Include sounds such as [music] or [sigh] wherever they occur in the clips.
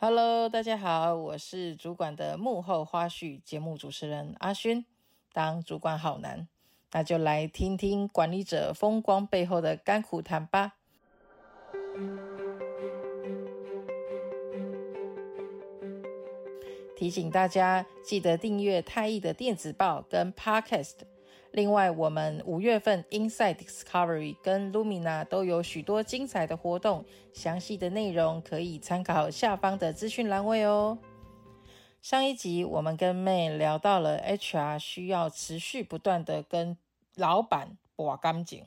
Hello，大家好，我是主管的幕后花絮节目主持人阿勋。当主管好难，那就来听听管理者风光背后的甘苦谈吧。提醒大家记得订阅太艺的电子报跟 Podcast。另外，我们五月份 Inside Discovery 跟 Lumina 都有许多精彩的活动，详细的内容可以参考下方的资讯栏位哦。上一集我们跟 May 聊到了 HR 需要持续不断的跟老板把干净，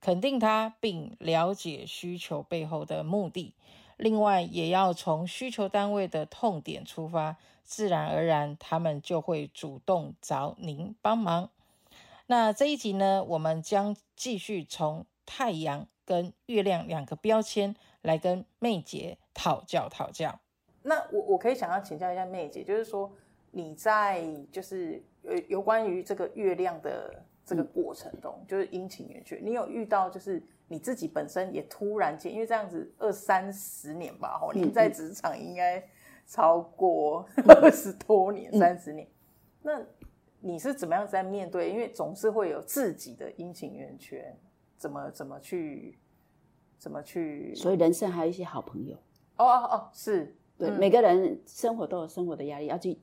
肯定他并了解需求背后的目的，另外也要从需求单位的痛点出发，自然而然他们就会主动找您帮忙。那这一集呢，我们将继续从太阳跟月亮两个标签来跟 May 姐讨教讨教。那我我可以想要请教一下 May 姐，就是说你在就是有有关于这个月亮的这个过程中，嗯、就是阴晴圆缺，你有遇到就是你自己本身也突然间，因为这样子二三十年吧，你在职场应该超过二十多年、三十、嗯、年，那。你是怎么样在面对？因为总是会有自己的阴晴圆缺，怎么怎么去，怎么去？所以人生还有一些好朋友。哦哦哦，是对、嗯、每个人生活都有生活的压力，要去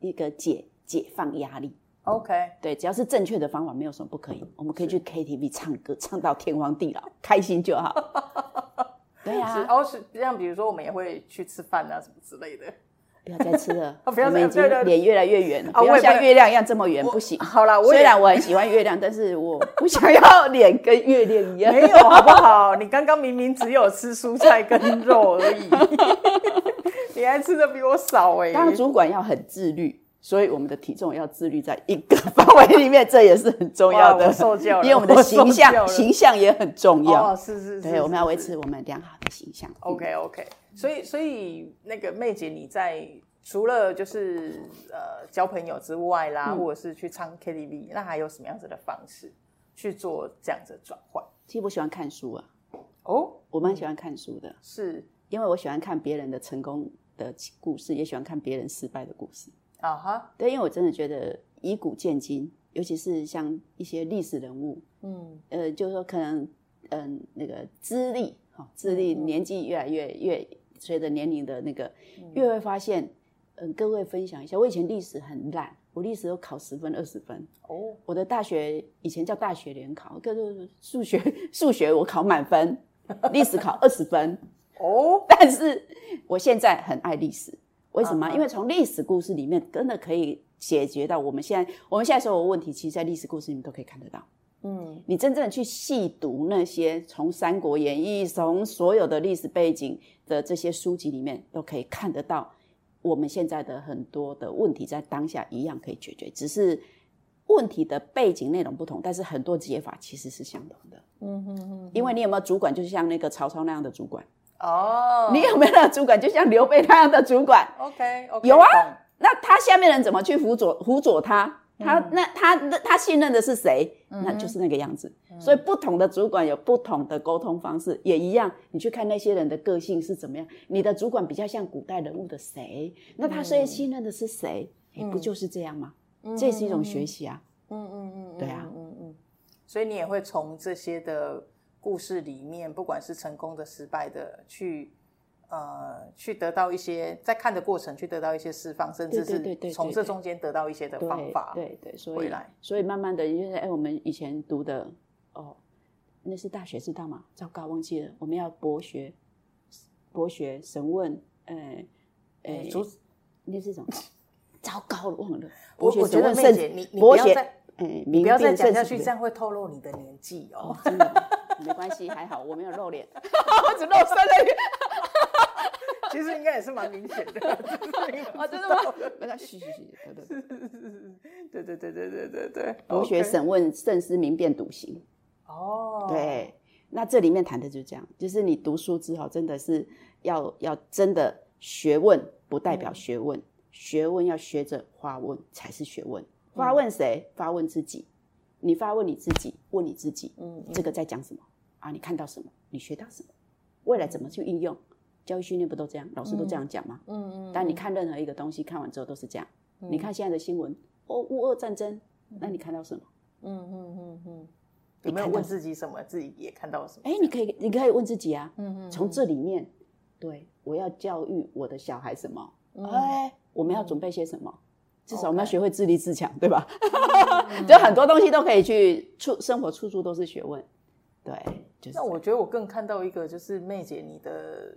一个解解放压力。OK，对，只要是正确的方法，没有什么不可以。我们可以去 KTV 唱歌，唱到天荒地老，开心就好。[laughs] 对啊，哦，是像比如说我们也会去吃饭啊，什么之类的。不要再吃了，[laughs] 我们已经脸越来越圆了，不要像月亮一样这么圆，不行。好了，虽然我很喜欢月亮，[laughs] 但是我不想要脸跟月亮一样。[laughs] 没有，好不好？你刚刚明明只有吃蔬菜跟肉而已，你还吃的比我少哎。当主管要很自律，所以我们的体重要自律在一个范围里面，这也是很重要的。受教了，因为我们的形象形象也很重要。哦，是是是，对，我们要维持我们良好的形象。OK OK。所以，所以那个 May 姐，你在除了就是呃交朋友之外啦，嗯、或者是去唱 KTV，那还有什么样子的方式去做这样子的转换？其实我喜欢看书啊。哦，我蛮喜欢看书的，是因为我喜欢看别人的成功的故事，也喜欢看别人失败的故事。啊哈、uh，huh. 对，因为我真的觉得以古见今，尤其是像一些历史人物，嗯，呃，就是说可能嗯、呃、那个资历哈，资历年纪越来越越。随着年龄的那个，越会发现，嗯，各位分享一下，我以前历史很烂，我历史都考十分、二十分。哦，我的大学以前叫大学联考，可是数学数学我考满分，历史考二十分。哦，但是我现在很爱历史，为什么？啊、因为从历史故事里面真的可以解决到我们现在我们现在所有问题，其实，在历史故事里面都可以看得到。嗯，你真正的去细读那些从《三国演义》从所有的历史背景的这些书籍里面，都可以看得到我们现在的很多的问题，在当下一样可以解决，只是问题的背景内容不同，但是很多解法其实是相同的。嗯哼哼，因为你有没有主管，就像那个曹操那样的主管？哦，你有没有那个主管，就像刘备那样的主管？OK，, okay 有啊。那他下面人怎么去辅佐辅佐他？他那他那他信任的是谁？那就是那个样子。所以不同的主管有不同的沟通方式，也一样。你去看那些人的个性是怎么样？你的主管比较像古代人物的谁？那他所以信任的是谁？不就是这样吗？这也是一种学习啊。嗯嗯嗯，对啊。嗯嗯。所以你也会从这些的故事里面，不管是成功的、失败的，去。呃，去得到一些在看的过程，去得到一些释放，甚至是从这中间得到一些的方法。对对，所以来，所以慢慢的，因为哎，我们以前读的哦，那是大学知道吗？糟糕，忘记了。我们要博学，博学审问，哎哎，主那是什么？[laughs] 糟糕了，忘了。我我觉得 May 姐，你你不要再，哎，你不要再讲下去，这样会透露你的年纪哦。没关系，还好我没有露脸，我 [laughs] 只露三个 [laughs] 其实应该也是蛮明显的，[laughs] 啊，真的吗？没关系，嘘嘘嘘，对对对对对对对，博学审问，慎思明辨笃行。哦，对，那这里面谈的就是这样，就是你读书之后，真的是要要真的学问，不代表学问，嗯、学问要学着发问才是学问。发问谁？发问自己。你发问你自己，问你自己，嗯，这个在讲什么啊？你看到什么？你学到什么？未来怎么去应用？教育训练不都这样？老师都这样讲吗？嗯嗯。但你看任何一个东西，看完之后都是这样。你看现在的新闻，哦，乌俄战争，那你看到什么？嗯嗯嗯嗯。有没有问自己什么？自己也看到什么？哎，你可以，你可以问自己啊。嗯嗯。从这里面，对，我要教育我的小孩什么？哎，我们要准备些什么？至少我们要学会自立自强，对吧？[laughs] 就很多东西都可以去处生活，处处都是学问。对，就是。那我觉得我更看到一个，就是妹姐你的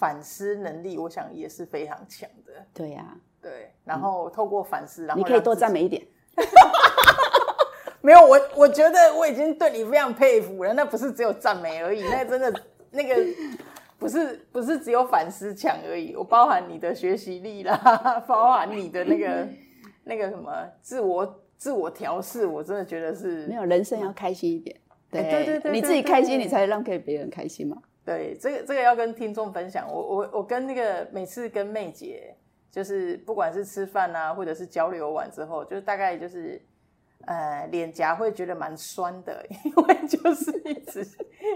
反思能力，我想也是非常强的。对呀，对。然后透过反思，然后你可以多赞美一点。[laughs] 没有，我我觉得我已经对你非常佩服了。那不是只有赞美而已，那真的那个。[laughs] 不是不是只有反思强而已，我包含你的学习力啦，包含你的那个 [laughs] 那个什么自我自我调试，我真的觉得是没有人生要开心一点，对对对对，你自己开心，你才让给别人开心嘛。对，这个这个要跟听众分享。我我我跟那个每次跟妹姐，就是不管是吃饭啊，或者是交流完之后，就是大概就是。呃，脸颊会觉得蛮酸的，[laughs] 因为就是一直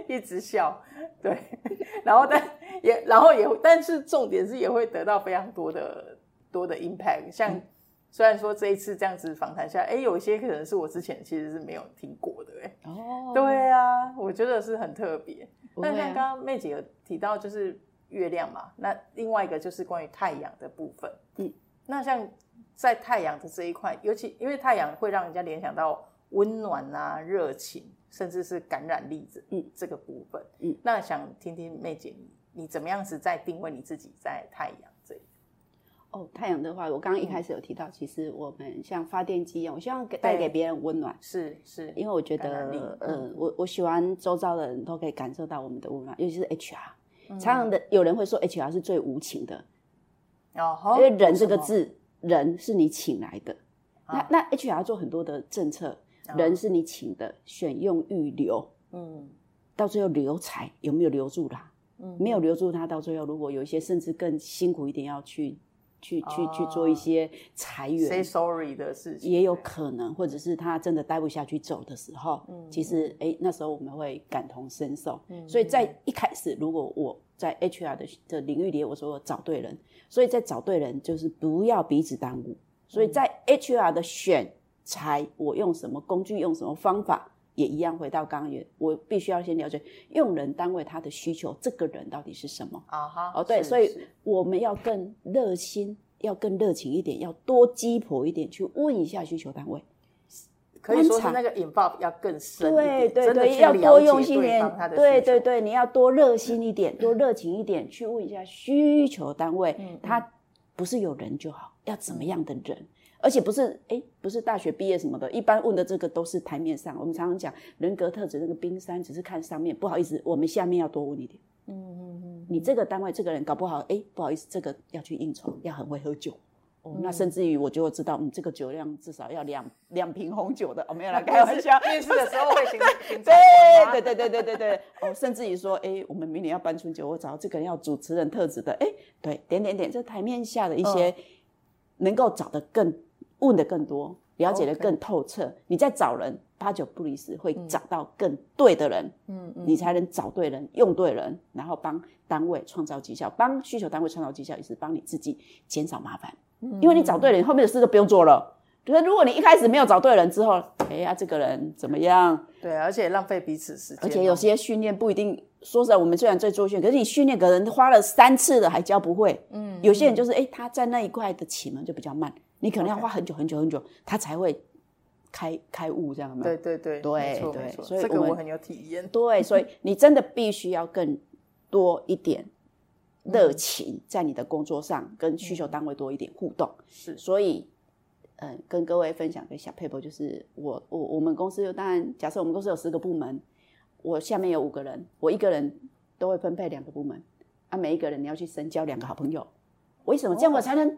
一直笑，对，然后但也然后也但是重点是也会得到非常多的多的 impact。像虽然说这一次这样子访谈下来，哎，有一些可能是我之前其实是没有听过的，哎，哦，对啊，我觉得是很特别。但像刚刚妹姐有提到就是月亮嘛，那另外一个就是关于太阳的部分，嗯，那像。在太阳的这一块，尤其因为太阳会让人家联想到温暖啊、热情，甚至是感染力这嗯这个部分。嗯，那想听听妹姐你你怎么样子在定位你自己在太阳？哦，太阳的话，我刚刚一开始有提到，嗯、其实我们像发电机一样，我希望给带给别人温暖。是是，因为我觉得，呃，我我喜欢周遭的人都可以感受到我们的温暖，尤其是 HR。常常的有人会说 HR 是最无情的，哦，因为人这个字。人是你请来的，啊、那那 HR 做很多的政策，啊、人是你请的，选用预留，嗯，到最后留才有没有留住他？嗯，没有留住他，到最后如果有一些甚至更辛苦一点，要去去去去做一些裁员，say sorry 的事情，也有可能，或者是他真的待不下去走的时候，嗯，其实哎、欸，那时候我们会感同身受，嗯，所以在一开始，如果我在 HR 的的领域里，我说我找对人。所以在找对人，就是不要彼此耽误。所以在 HR 的选材，我用什么工具，用什么方法，也一样。回到刚刚，我必须要先了解用人单位他的需求，这个人到底是什么啊？哈，哦，对，所以我们要更热心，要更热情一点，要多鸡婆一点去问一下需求单位。可以说是那个 involve 要更深一点，对对对，要多用心一点，对对对，你要多热心一点，多热情一点，去问一下需求单位，他不是有人就好，要怎么样的人，而且不是哎，不是大学毕业什么的，一般问的这个都是台面上，我们常常讲人格特质那个冰山只是看上面，不好意思，我们下面要多问一点，嗯嗯嗯，你这个单位这个人搞不好，哎，不好意思，这个要去应酬，要很会喝酒。哦、那甚至于我就知道，嗯，这个酒量至少要两两瓶红酒的，哦，没有啦，[laughs] 开玩笑。面试的时候会行行 [laughs] 对对对对对对对，哦，甚至于说，哎，我们明年要办春酒，我找这个人要主持人特质的，哎，对，点点点，这台面下的一些能够找得更问的更多，了解的更透彻，嗯、你再找人，八九不离十会找到更对的人，嗯嗯，你才能找对人，用对人，然后帮单位创造绩效，帮需求单位创造绩效，也是帮你自己减少麻烦。因为你找对人，后面的事都不用做了。可是如果你一开始没有找对人之后，哎呀，这个人怎么样？对，而且浪费彼此时间。而且有些训练不一定，说实在，我们虽然在做训练，可是你训练可能花了三次了还教不会。嗯，有些人就是哎，他在那一块的启蒙就比较慢，你可能要花很久很久很久，他才会开开悟这样吗？对对对，对对，所以这个我很有体验。对，所以你真的必须要更多一点。热情在你的工作上跟需求单位多一点互动，是，所以，嗯，跟各位分享个小撇步，就是我我我们公司有，当然假设我们公司有十个部门，我下面有五个人，我一个人都会分配两个部门，啊，每一个人你要去深交两个好朋友，为什么？这样我才能，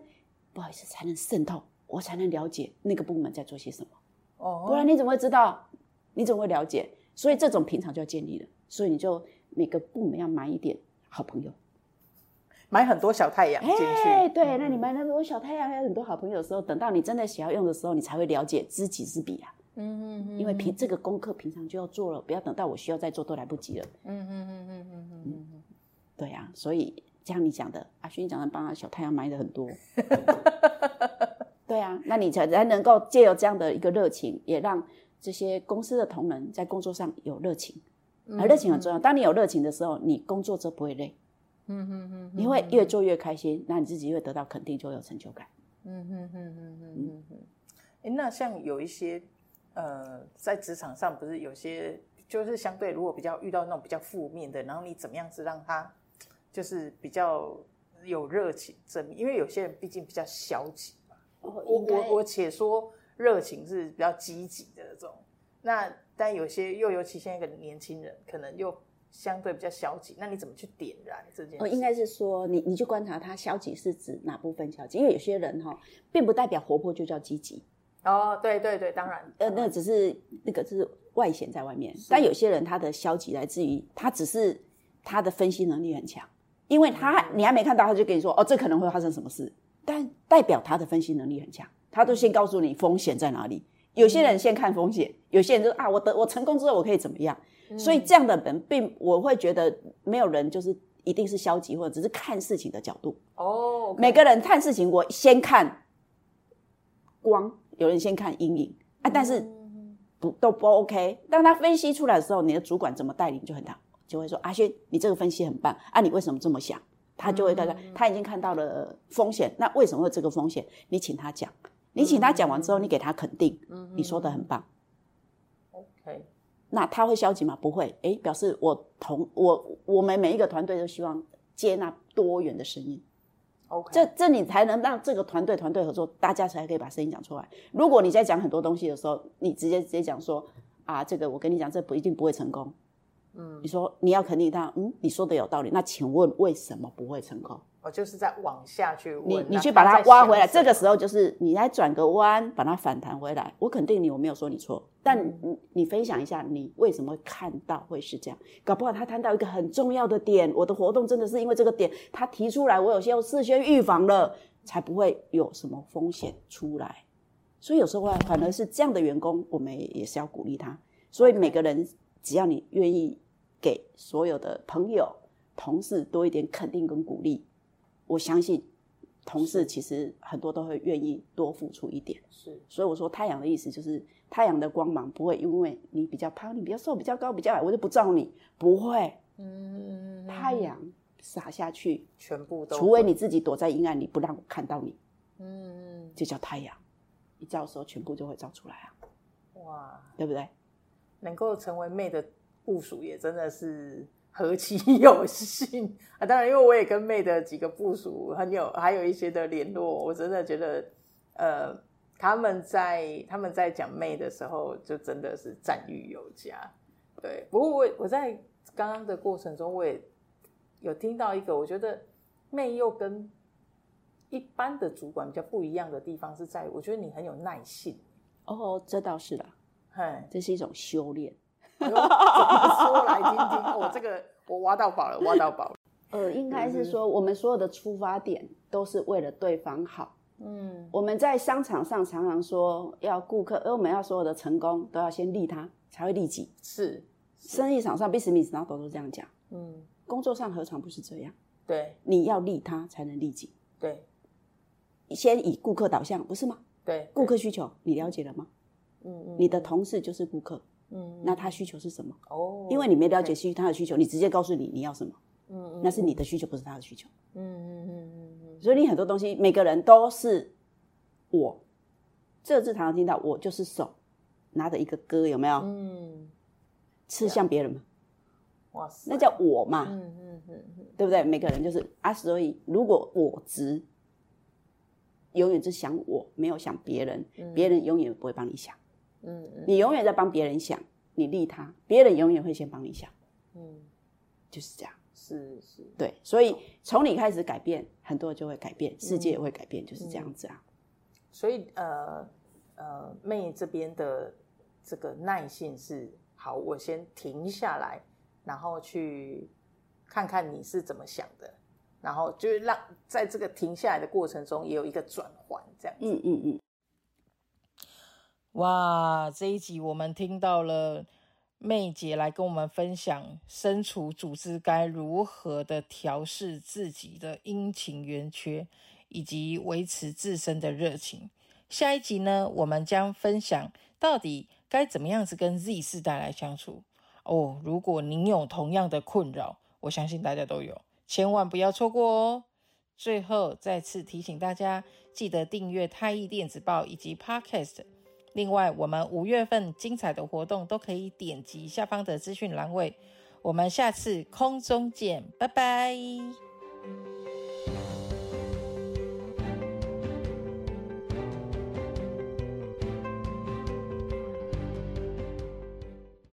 不好意思，才能渗透，我才能了解那个部门在做些什么，哦，不然你怎么会知道？你怎么会了解？所以这种平常就要建立了，所以你就每个部门要买一点好朋友。买很多小太阳进去，哎，对，那你买那么多小太阳，还有很多好朋友的时候，等到你真的想要用的时候，你才会了解知己知彼啊。嗯嗯嗯，因为平这个功课平常就要做了，不要等到我需要再做都来不及了。嗯嗯嗯嗯嗯嗯嗯。对啊，所以像你讲的，阿勋讲的，帮他小太阳买的很多。对啊，那你才才能够借由这样的一个热情，也让这些公司的同仁在工作上有热情。而热情很重要，当你有热情的时候，你工作就不会累。嗯嗯嗯，你会越做越开心，那你自己会得到肯定，就有成就感。嗯嗯嗯嗯嗯嗯。哎，那像有一些呃，在职场上不是有些就是相对如果比较遇到那种比较负面的，然后你怎么样子让他就是比较有热情正面？因为有些人毕竟比较消极。我我我且说热情是比较积极的这种，那但有些又尤其现在一个年轻人，可能又相对比较消极，那你怎么去点燃这件事？哦，应该是说你你去观察他消极是指哪部分消极？因为有些人哈，并不代表活泼就叫积极。哦，对对对，当然，呃，那只是那个是外显在外面，但有些人他的消极来自于他只是他的分析能力很强，因为他、嗯、你还没看到他就跟你说哦，这可能会发生什么事。但代表他的分析能力很强，他都先告诉你风险在哪里。有些人先看风险，有些人就啊，我得我成功之后我可以怎么样？嗯、所以这样的人并我会觉得没有人就是一定是消极或者只是看事情的角度哦。每个人看事情，我先看光，有人先看阴影啊，但是不都不 OK。当他分析出来的时候，你的主管怎么带领就很大，就会说阿轩，你这个分析很棒啊，你为什么这么想？他就会大概，他已经看到了风险，那为什么会这个风险？你请他讲，你请他讲完之后，你给他肯定，你说的很棒。OK，那他会消极吗？不会，诶，表示我同我我们每一个团队都希望接纳多元的声音。OK，这这你才能让这个团队团队合作，大家才可以把声音讲出来。如果你在讲很多东西的时候，你直接直接讲说啊，这个我跟你讲，这不一定不会成功。嗯，你说你要肯定他，嗯，你说的有道理。那请问为什么不会成功？我就是在往下去问，你你去把它挖回来。这个时候就是你来转个弯，把它反弹回来。我肯定你，我没有说你错，但你你分享一下，你为什么会看到会是这样？搞不好他谈到一个很重要的点，我的活动真的是因为这个点，他提出来，我有些要事先预防了，才不会有什么风险出来。所以有时候反而是这样的员工，我们也是要鼓励他。所以每个人只要你愿意。给所有的朋友、同事多一点肯定跟鼓励，我相信同事其实很多都会愿意多付出一点。是，所以我说太阳的意思就是太阳的光芒不会因为你比较胖、你比较瘦、比较高、比较矮，我就不照你，不会。嗯，太阳洒下去，全部都，除非你自己躲在阴暗里不让我看到你。嗯，就叫太阳，一照的时候全部就会照出来啊。哇，对不对？能够成为妹的。部署也真的是何其 [laughs] 有幸啊！当然，因为我也跟妹的几个部署很有，还有一些的联络，我真的觉得，呃，他们在他们在讲妹的时候，就真的是赞誉有加。对，不过我我在刚刚的过程中，我也有听到一个，我觉得妹又跟一般的主管比较不一样的地方是在于，我觉得你很有耐性。哦，这倒是啦，嘿，这是一种修炼。怎么说来听听？我、哦、这个我挖到宝了，挖到宝了。[laughs] 呃，应该是说，我们所有的出发点都是为了对方好。嗯，我们在商场上常常说，要顾客，而我们要所有的成功都要先利他，才会利己。是，生意场上，business 然后都是这样讲。嗯，工作上何尝不是这样？对，你要利他才能利己。对，先以顾客导向，不是吗？对，顾客需求你了解了吗？嗯嗯，你的同事就是顾客。嗯，那他需求是什么？哦，因为你没了解需他的需求，你直接告诉你你要什么？嗯，那是你的需求，不是他的需求。嗯嗯嗯嗯，所以你很多东西，每个人都是我，这字常常听到，我就是手拿着一个歌，有没有？嗯，刺向别人吗？哇塞，那叫我嘛。嗯嗯嗯，对不对？每个人就是啊，所以如果我执永远只想我，没有想别人，别人永远不会帮你想。嗯，你永远在帮别人想，你利他，别人永远会先帮你想。嗯，就是这样。是是，对，所以从你开始改变，很多人就会改变，世界也会改变，嗯、就是这样子啊。所以呃呃，妹这边的这个耐性是好，我先停下来，然后去看看你是怎么想的，然后就是让在这个停下来的过程中也有一个转换，这样子。嗯嗯嗯。哇，这一集我们听到了妹姐来跟我们分享身处组织该如何的调试自己的阴晴圆缺，以及维持自身的热情。下一集呢，我们将分享到底该怎么样子跟 Z 世代来相处哦。如果您有同样的困扰，我相信大家都有，千万不要错过哦。最后再次提醒大家，记得订阅太毅电子报以及 Podcast。另外我们五月份精彩的活动都可以点击下方的资讯栏位。我们下次空中见拜拜。